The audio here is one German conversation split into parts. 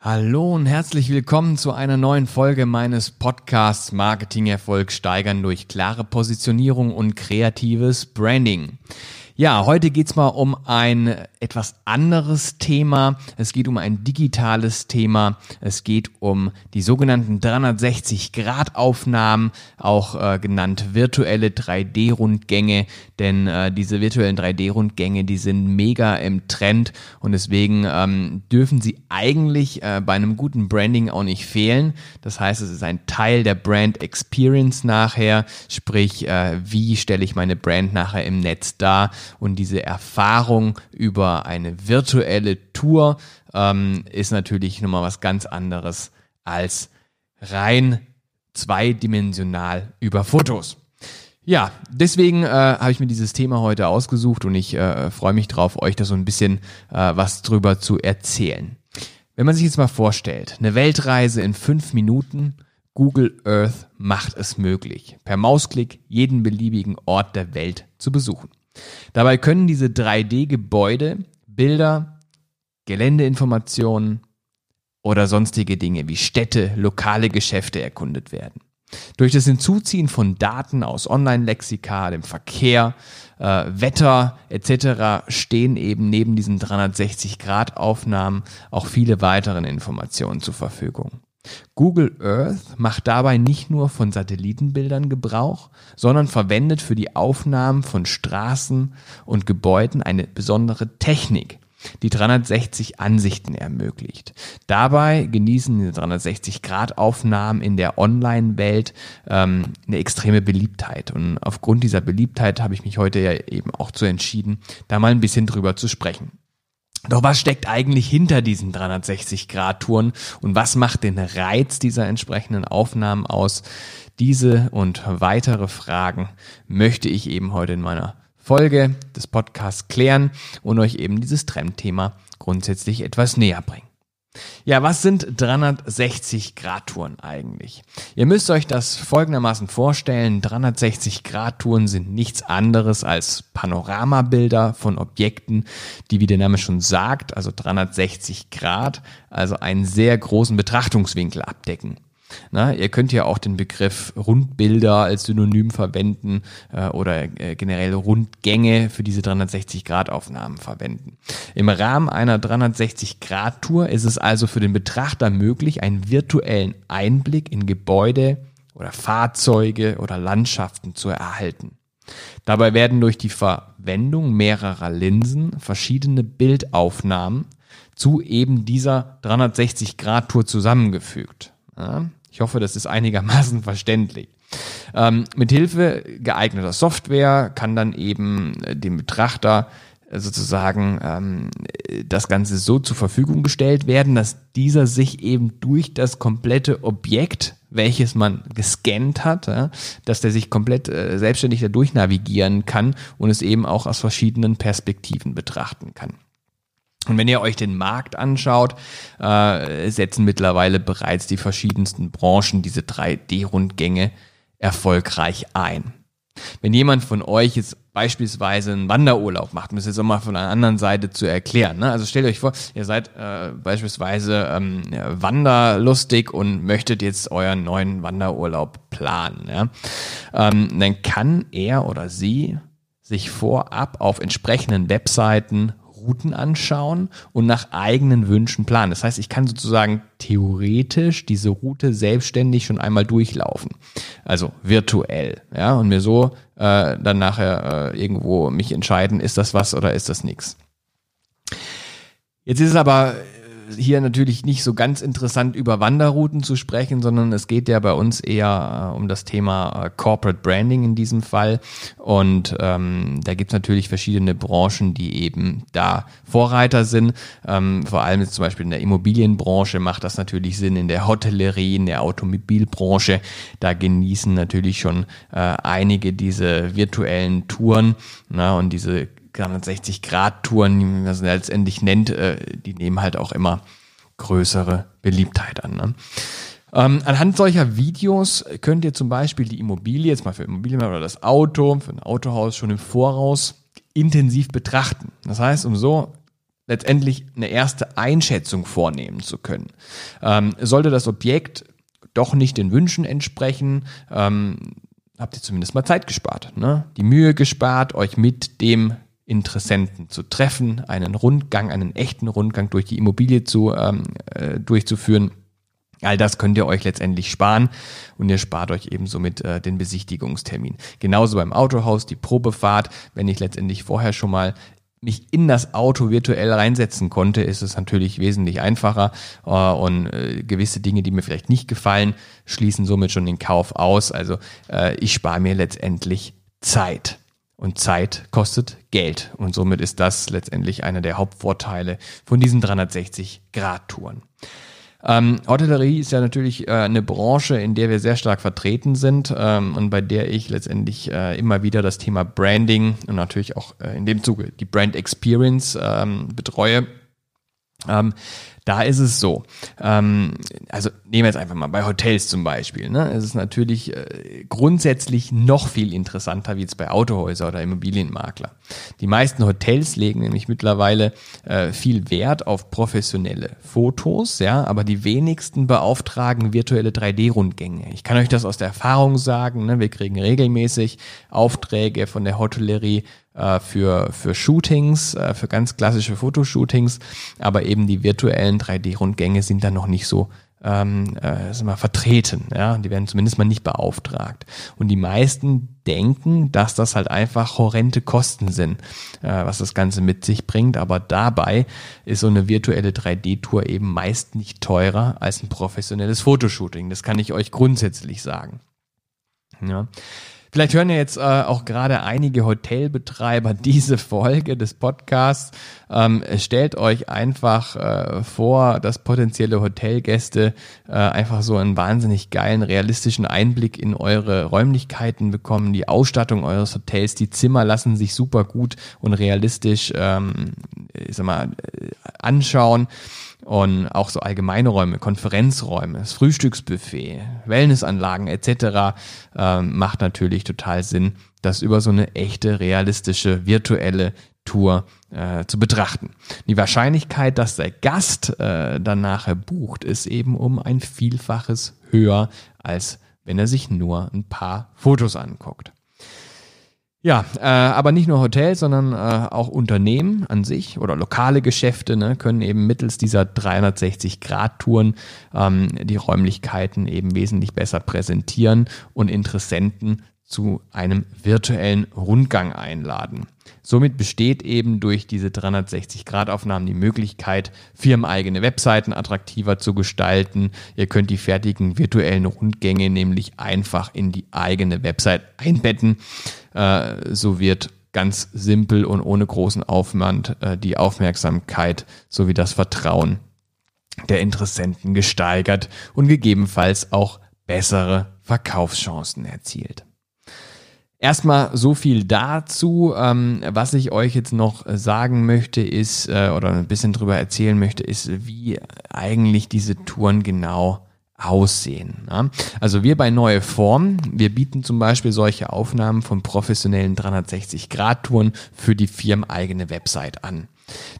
Hallo und herzlich willkommen zu einer neuen Folge meines Podcasts Marketingerfolg steigern durch klare Positionierung und kreatives Branding. Ja, heute geht's mal um ein etwas anderes Thema. Es geht um ein digitales Thema. Es geht um die sogenannten 360-Grad-Aufnahmen, auch äh, genannt virtuelle 3D-Rundgänge. Denn äh, diese virtuellen 3D-Rundgänge, die sind mega im Trend und deswegen ähm, dürfen sie eigentlich äh, bei einem guten Branding auch nicht fehlen. Das heißt, es ist ein Teil der Brand Experience nachher. Sprich, äh, wie stelle ich meine Brand nachher im Netz dar? Und diese Erfahrung über eine virtuelle Tour ähm, ist natürlich nochmal was ganz anderes als rein zweidimensional über Fotos. Ja, deswegen äh, habe ich mir dieses Thema heute ausgesucht und ich äh, freue mich drauf, euch da so ein bisschen äh, was drüber zu erzählen. Wenn man sich jetzt mal vorstellt, eine Weltreise in fünf Minuten, Google Earth macht es möglich, per Mausklick jeden beliebigen Ort der Welt zu besuchen. Dabei können diese 3D-Gebäude, Bilder, Geländeinformationen oder sonstige Dinge wie Städte, lokale Geschäfte erkundet werden. Durch das Hinzuziehen von Daten aus Online-Lexika, dem Verkehr, äh, Wetter etc. stehen eben neben diesen 360-Grad-Aufnahmen auch viele weitere Informationen zur Verfügung. Google Earth macht dabei nicht nur von Satellitenbildern Gebrauch, sondern verwendet für die Aufnahmen von Straßen und Gebäuden eine besondere Technik, die 360 Ansichten ermöglicht. Dabei genießen die 360-Grad-Aufnahmen in der Online-Welt ähm, eine extreme Beliebtheit. Und aufgrund dieser Beliebtheit habe ich mich heute ja eben auch zu entschieden, da mal ein bisschen drüber zu sprechen. Doch was steckt eigentlich hinter diesen 360-Grad-Touren und was macht den Reiz dieser entsprechenden Aufnahmen aus? Diese und weitere Fragen möchte ich eben heute in meiner Folge des Podcasts klären und euch eben dieses Trendthema grundsätzlich etwas näher bringen. Ja, was sind 360-Grad-Touren eigentlich? Ihr müsst euch das folgendermaßen vorstellen. 360-Grad-Touren sind nichts anderes als Panoramabilder von Objekten, die, wie der Name schon sagt, also 360 Grad, also einen sehr großen Betrachtungswinkel abdecken. Na, ihr könnt ja auch den Begriff Rundbilder als Synonym verwenden äh, oder äh, generell Rundgänge für diese 360-Grad-Aufnahmen verwenden. Im Rahmen einer 360-Grad-Tour ist es also für den Betrachter möglich, einen virtuellen Einblick in Gebäude oder Fahrzeuge oder Landschaften zu erhalten. Dabei werden durch die Verwendung mehrerer Linsen verschiedene Bildaufnahmen zu eben dieser 360-Grad-Tour zusammengefügt. Ich hoffe, das ist einigermaßen verständlich. Ähm, mit Hilfe geeigneter Software kann dann eben äh, dem Betrachter äh, sozusagen ähm, das Ganze so zur Verfügung gestellt werden, dass dieser sich eben durch das komplette Objekt, welches man gescannt hat, ja, dass der sich komplett äh, selbstständig dadurch navigieren kann und es eben auch aus verschiedenen Perspektiven betrachten kann. Und wenn ihr euch den Markt anschaut, äh, setzen mittlerweile bereits die verschiedensten Branchen diese 3D-Rundgänge erfolgreich ein. Wenn jemand von euch jetzt beispielsweise einen Wanderurlaub macht, um es jetzt auch mal von einer anderen Seite zu erklären. Ne? Also stellt euch vor, ihr seid äh, beispielsweise ähm, wanderlustig und möchtet jetzt euren neuen Wanderurlaub planen. Ja? Ähm, dann kann er oder sie sich vorab auf entsprechenden Webseiten Routen anschauen und nach eigenen Wünschen planen. Das heißt, ich kann sozusagen theoretisch diese Route selbstständig schon einmal durchlaufen. Also virtuell, ja, und mir so äh, dann nachher äh, irgendwo mich entscheiden, ist das was oder ist das nichts. Jetzt ist es aber hier natürlich nicht so ganz interessant über Wanderrouten zu sprechen, sondern es geht ja bei uns eher äh, um das Thema äh, Corporate Branding in diesem Fall. Und ähm, da gibt es natürlich verschiedene Branchen, die eben da Vorreiter sind. Ähm, vor allem zum Beispiel in der Immobilienbranche macht das natürlich Sinn, in der Hotellerie, in der Automobilbranche. Da genießen natürlich schon äh, einige diese virtuellen Touren na, und diese 360-Grad-Touren, wie man sie letztendlich nennt, äh, die nehmen halt auch immer größere Beliebtheit an. Ne? Ähm, anhand solcher Videos könnt ihr zum Beispiel die Immobilie, jetzt mal für Immobilien oder das Auto, für ein Autohaus schon im Voraus intensiv betrachten. Das heißt, um so letztendlich eine erste Einschätzung vornehmen zu können. Ähm, sollte das Objekt doch nicht den Wünschen entsprechen, ähm, habt ihr zumindest mal Zeit gespart. Ne? Die Mühe gespart, euch mit dem Interessenten zu treffen, einen Rundgang, einen echten Rundgang durch die Immobilie zu, ähm, äh, durchzuführen. All das könnt ihr euch letztendlich sparen und ihr spart euch eben somit äh, den Besichtigungstermin. Genauso beim Autohaus die Probefahrt. Wenn ich letztendlich vorher schon mal mich in das Auto virtuell reinsetzen konnte, ist es natürlich wesentlich einfacher äh, und äh, gewisse Dinge, die mir vielleicht nicht gefallen, schließen somit schon den Kauf aus. Also äh, ich spare mir letztendlich Zeit. Und Zeit kostet Geld. Und somit ist das letztendlich einer der Hauptvorteile von diesen 360-Grad-Touren. Ähm, Hotellerie ist ja natürlich äh, eine Branche, in der wir sehr stark vertreten sind ähm, und bei der ich letztendlich äh, immer wieder das Thema Branding und natürlich auch äh, in dem Zuge die Brand Experience ähm, betreue. Ähm, da ist es so. Ähm, also nehmen wir jetzt einfach mal bei Hotels zum Beispiel. Ne? Es ist natürlich äh, grundsätzlich noch viel interessanter wie jetzt bei Autohäuser oder Immobilienmakler. Die meisten Hotels legen nämlich mittlerweile äh, viel Wert auf professionelle Fotos, ja, aber die wenigsten beauftragen virtuelle 3D-Rundgänge. Ich kann euch das aus der Erfahrung sagen. Ne? Wir kriegen regelmäßig Aufträge von der Hotellerie äh, für, für Shootings, äh, für ganz klassische Fotoshootings, aber eben die virtuellen 3D-Rundgänge sind dann noch nicht so ähm, äh, mal, vertreten. Ja? Die werden zumindest mal nicht beauftragt. Und die meisten denken, dass das halt einfach horrende Kosten sind, äh, was das Ganze mit sich bringt. Aber dabei ist so eine virtuelle 3D-Tour eben meist nicht teurer als ein professionelles Fotoshooting. Das kann ich euch grundsätzlich sagen. Ja. Vielleicht hören ja jetzt äh, auch gerade einige Hotelbetreiber diese Folge des Podcasts. Ähm, stellt euch einfach äh, vor, dass potenzielle Hotelgäste äh, einfach so einen wahnsinnig geilen, realistischen Einblick in eure Räumlichkeiten bekommen. Die Ausstattung eures Hotels, die Zimmer lassen sich super gut und realistisch ähm, ich sag mal, äh, anschauen und auch so allgemeine Räume, Konferenzräume, das Frühstücksbuffet, Wellnessanlagen etc. Äh, macht natürlich total Sinn, das über so eine echte, realistische, virtuelle Tour äh, zu betrachten. Die Wahrscheinlichkeit, dass der Gast äh, dann nachher bucht, ist eben um ein Vielfaches höher, als wenn er sich nur ein paar Fotos anguckt. Ja, äh, aber nicht nur Hotels, sondern äh, auch Unternehmen an sich oder lokale Geschäfte ne, können eben mittels dieser 360-Grad-Touren ähm, die Räumlichkeiten eben wesentlich besser präsentieren und Interessenten zu einem virtuellen Rundgang einladen. Somit besteht eben durch diese 360-Grad-Aufnahmen die Möglichkeit, firmeneigene Webseiten attraktiver zu gestalten. Ihr könnt die fertigen virtuellen Rundgänge nämlich einfach in die eigene Website einbetten. Äh, so wird ganz simpel und ohne großen Aufwand äh, die Aufmerksamkeit sowie das Vertrauen der Interessenten gesteigert und gegebenenfalls auch bessere Verkaufschancen erzielt. Erstmal so viel dazu. Ähm, was ich euch jetzt noch sagen möchte, ist, äh, oder ein bisschen drüber erzählen möchte, ist, wie eigentlich diese Touren genau aussehen. Ja? Also wir bei Neue Form, wir bieten zum Beispiel solche Aufnahmen von professionellen 360-Grad-Touren für die firmeneigene Website an.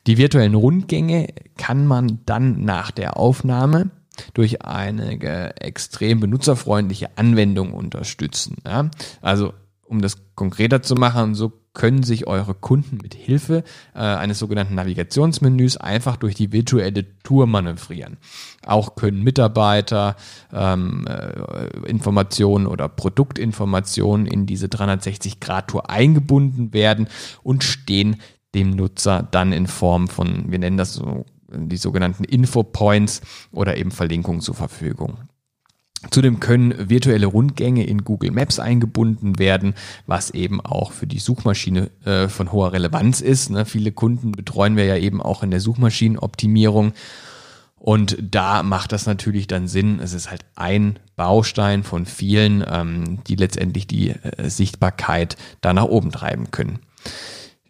Die virtuellen Rundgänge kann man dann nach der Aufnahme durch eine extrem benutzerfreundliche Anwendung unterstützen. Ja? Also um das konkreter zu machen, so können sich eure Kunden mit Hilfe äh, eines sogenannten Navigationsmenüs einfach durch die virtuelle Tour manövrieren. Auch können Mitarbeiter ähm, äh, Informationen oder Produktinformationen in diese 360-Grad-Tour eingebunden werden und stehen dem Nutzer dann in Form von, wir nennen das so, die sogenannten Infopoints oder eben Verlinkungen zur Verfügung. Zudem können virtuelle Rundgänge in Google Maps eingebunden werden, was eben auch für die Suchmaschine äh, von hoher Relevanz ist. Ne? Viele Kunden betreuen wir ja eben auch in der Suchmaschinenoptimierung. Und da macht das natürlich dann Sinn. Es ist halt ein Baustein von vielen, ähm, die letztendlich die äh, Sichtbarkeit da nach oben treiben können.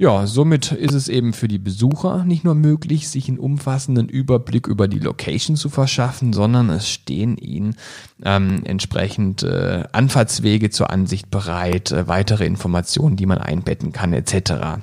Ja, somit ist es eben für die Besucher nicht nur möglich, sich einen umfassenden Überblick über die Location zu verschaffen, sondern es stehen ihnen ähm, entsprechend äh, Anfahrtswege zur Ansicht bereit, äh, weitere Informationen, die man einbetten kann, etc.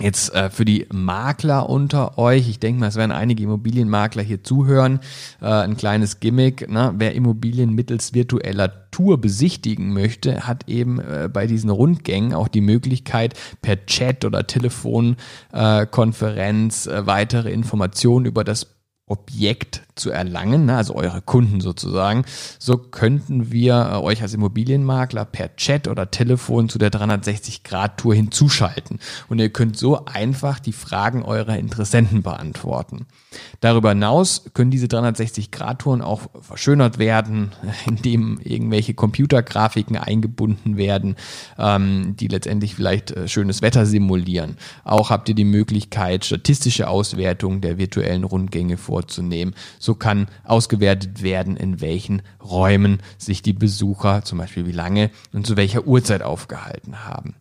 Jetzt äh, für die Makler unter euch, ich denke mal, es werden einige Immobilienmakler hier zuhören, äh, ein kleines Gimmick, ne? wer Immobilien mittels virtueller Tour besichtigen möchte, hat eben äh, bei diesen Rundgängen auch die Möglichkeit, per Chat oder Telefonkonferenz äh, weitere Informationen über das Objekt zu erlangen, ne, also eure Kunden sozusagen, so könnten wir äh, euch als Immobilienmakler per Chat oder Telefon zu der 360-Grad-Tour hinzuschalten. Und ihr könnt so einfach die Fragen eurer Interessenten beantworten. Darüber hinaus können diese 360-Grad-Touren auch verschönert werden, indem irgendwelche Computergrafiken eingebunden werden, ähm, die letztendlich vielleicht äh, schönes Wetter simulieren. Auch habt ihr die Möglichkeit, statistische Auswertungen der virtuellen Rundgänge vorzunehmen so kann ausgewertet werden, in welchen Räumen sich die Besucher, zum Beispiel wie lange und zu welcher Uhrzeit aufgehalten haben.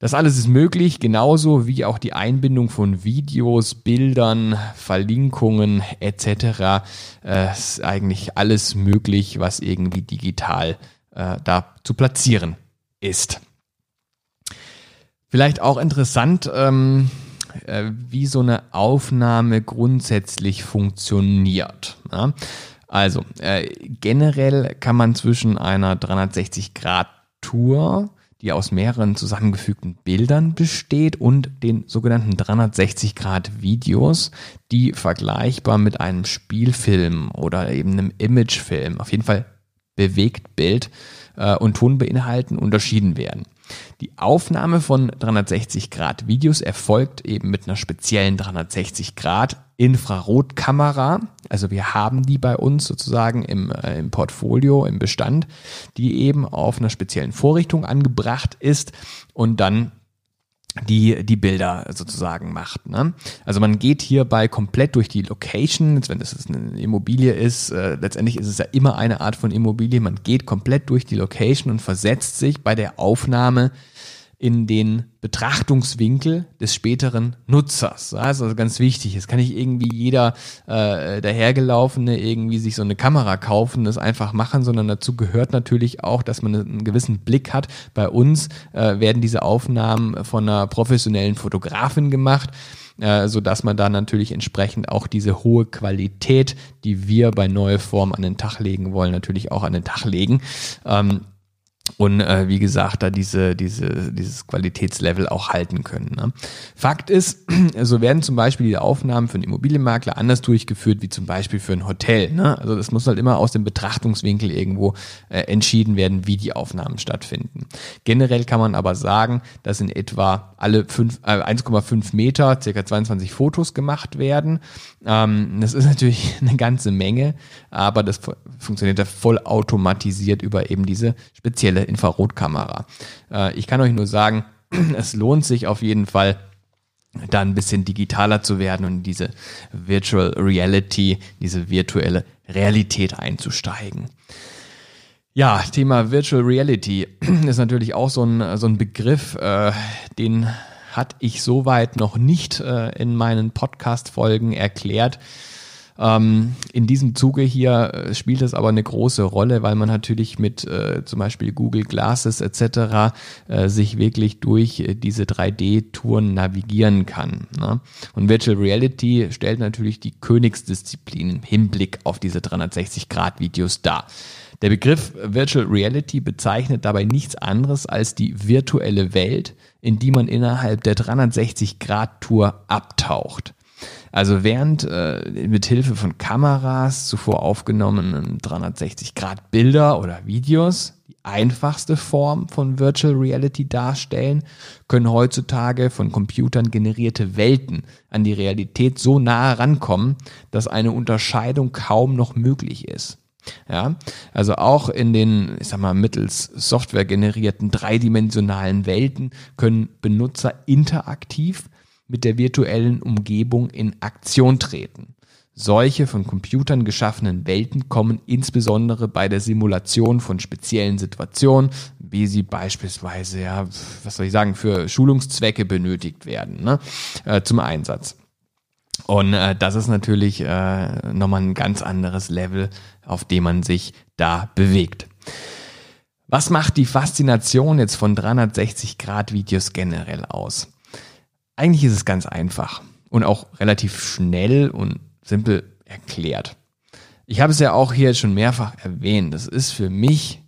Das alles ist möglich, genauso wie auch die Einbindung von Videos, Bildern, Verlinkungen etc. Äh, ist eigentlich alles möglich, was irgendwie digital äh, da zu platzieren ist. Vielleicht auch interessant, ähm, äh, wie so eine Aufnahme grundsätzlich funktioniert. Ja? Also äh, generell kann man zwischen einer 360-Grad-Tour, die aus mehreren zusammengefügten Bildern besteht, und den sogenannten 360-Grad-Videos, die vergleichbar mit einem Spielfilm oder eben einem Imagefilm, auf jeden Fall Bewegtbild äh, und Ton beinhalten, unterschieden werden. Die Aufnahme von 360 Grad Videos erfolgt eben mit einer speziellen 360 Grad Infrarotkamera. Also wir haben die bei uns sozusagen im, äh, im Portfolio, im Bestand, die eben auf einer speziellen Vorrichtung angebracht ist und dann die die Bilder sozusagen macht. Ne? Also man geht hierbei komplett durch die Location, wenn es eine Immobilie ist, äh, letztendlich ist es ja immer eine Art von Immobilie, man geht komplett durch die Location und versetzt sich bei der Aufnahme in den Betrachtungswinkel des späteren Nutzers. Das ist also ganz wichtig. Es kann nicht irgendwie jeder äh, dahergelaufene irgendwie sich so eine Kamera kaufen, das einfach machen, sondern dazu gehört natürlich auch, dass man einen gewissen Blick hat. Bei uns äh, werden diese Aufnahmen von einer professionellen Fotografin gemacht äh, so dass man da natürlich entsprechend auch diese hohe Qualität, die wir bei Neue Form an den Tag legen wollen, natürlich auch an den Tag legen. Ähm, und äh, wie gesagt, da diese, diese, dieses Qualitätslevel auch halten können. Ne? Fakt ist, so werden zum Beispiel die Aufnahmen für einen Immobilienmakler anders durchgeführt, wie zum Beispiel für ein Hotel. Ne? Also das muss halt immer aus dem Betrachtungswinkel irgendwo äh, entschieden werden, wie die Aufnahmen stattfinden. Generell kann man aber sagen, dass in etwa alle äh, 1,5 Meter, circa 22 Fotos gemacht werden. Ähm, das ist natürlich eine ganze Menge, aber das funktioniert ja vollautomatisiert über eben diese spezielle Infrarotkamera. Äh, ich kann euch nur sagen, es lohnt sich auf jeden Fall, da ein bisschen digitaler zu werden und diese Virtual Reality, diese virtuelle Realität einzusteigen. Ja, Thema Virtual Reality ist natürlich auch so ein, so ein Begriff, äh, den hatte ich soweit noch nicht äh, in meinen Podcast-Folgen erklärt. Ähm, in diesem Zuge hier äh, spielt es aber eine große Rolle, weil man natürlich mit äh, zum Beispiel Google Glasses etc. Äh, sich wirklich durch äh, diese 3D-Touren navigieren kann. Ne? Und Virtual Reality stellt natürlich die Königsdisziplin im Hinblick auf diese 360-Grad-Videos dar. Der Begriff Virtual Reality bezeichnet dabei nichts anderes als die virtuelle Welt, in die man innerhalb der 360-Grad-Tour abtaucht. Also während äh, mit Hilfe von Kameras zuvor aufgenommenen 360 Grad Bilder oder Videos die einfachste Form von Virtual Reality darstellen, können heutzutage von Computern generierte Welten an die Realität so nahe rankommen, dass eine Unterscheidung kaum noch möglich ist. Ja, also auch in den, ich sag mal, mittels Software generierten dreidimensionalen Welten können Benutzer interaktiv mit der virtuellen Umgebung in Aktion treten. Solche von Computern geschaffenen Welten kommen insbesondere bei der Simulation von speziellen Situationen, wie sie beispielsweise, ja, was soll ich sagen, für Schulungszwecke benötigt werden, ne, äh, zum Einsatz. Und äh, das ist natürlich äh, nochmal ein ganz anderes Level, auf dem man sich da bewegt. Was macht die Faszination jetzt von 360 Grad Videos generell aus? Eigentlich ist es ganz einfach und auch relativ schnell und simpel erklärt. Ich habe es ja auch hier schon mehrfach erwähnt. Das ist für mich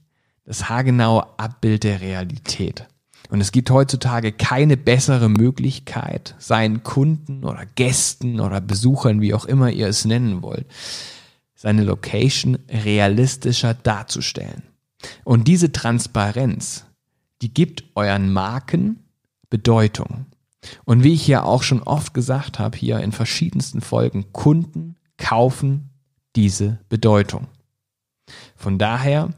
das haargenaue Abbild der Realität. Und es gibt heutzutage keine bessere Möglichkeit, seinen Kunden oder Gästen oder Besuchern, wie auch immer ihr es nennen wollt, seine Location realistischer darzustellen. Und diese Transparenz, die gibt euren Marken Bedeutung. Und wie ich ja auch schon oft gesagt habe, hier in verschiedensten Folgen, Kunden kaufen diese Bedeutung. Von daher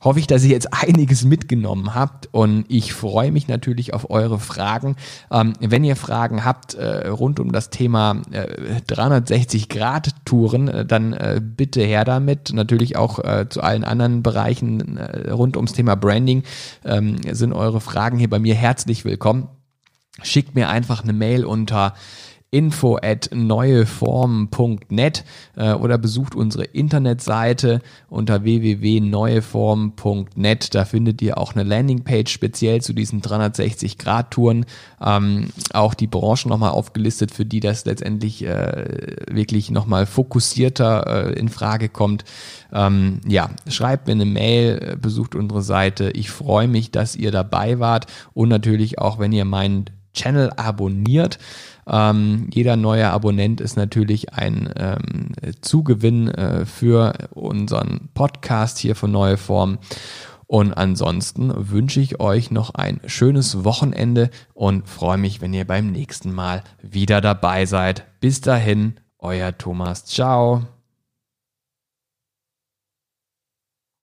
hoffe ich, dass ihr jetzt einiges mitgenommen habt und ich freue mich natürlich auf eure Fragen. Ähm, wenn ihr Fragen habt äh, rund um das Thema äh, 360-Grad-Touren, äh, dann äh, bitte her damit. Natürlich auch äh, zu allen anderen Bereichen äh, rund ums Thema Branding ähm, sind eure Fragen hier bei mir herzlich willkommen. Schickt mir einfach eine Mail unter info at neueformen.net äh, oder besucht unsere Internetseite unter www.neueformen.net. Da findet ihr auch eine Landingpage speziell zu diesen 360-Grad-Touren. Ähm, auch die Branchen nochmal aufgelistet, für die das letztendlich äh, wirklich nochmal fokussierter äh, in Frage kommt. Ähm, ja, schreibt mir eine Mail, besucht unsere Seite. Ich freue mich, dass ihr dabei wart und natürlich auch, wenn ihr meinen Channel abonniert. Ähm, jeder neue Abonnent ist natürlich ein ähm, Zugewinn äh, für unseren Podcast hier von Neue Form. Und ansonsten wünsche ich euch noch ein schönes Wochenende und freue mich, wenn ihr beim nächsten Mal wieder dabei seid. Bis dahin, euer Thomas. Ciao.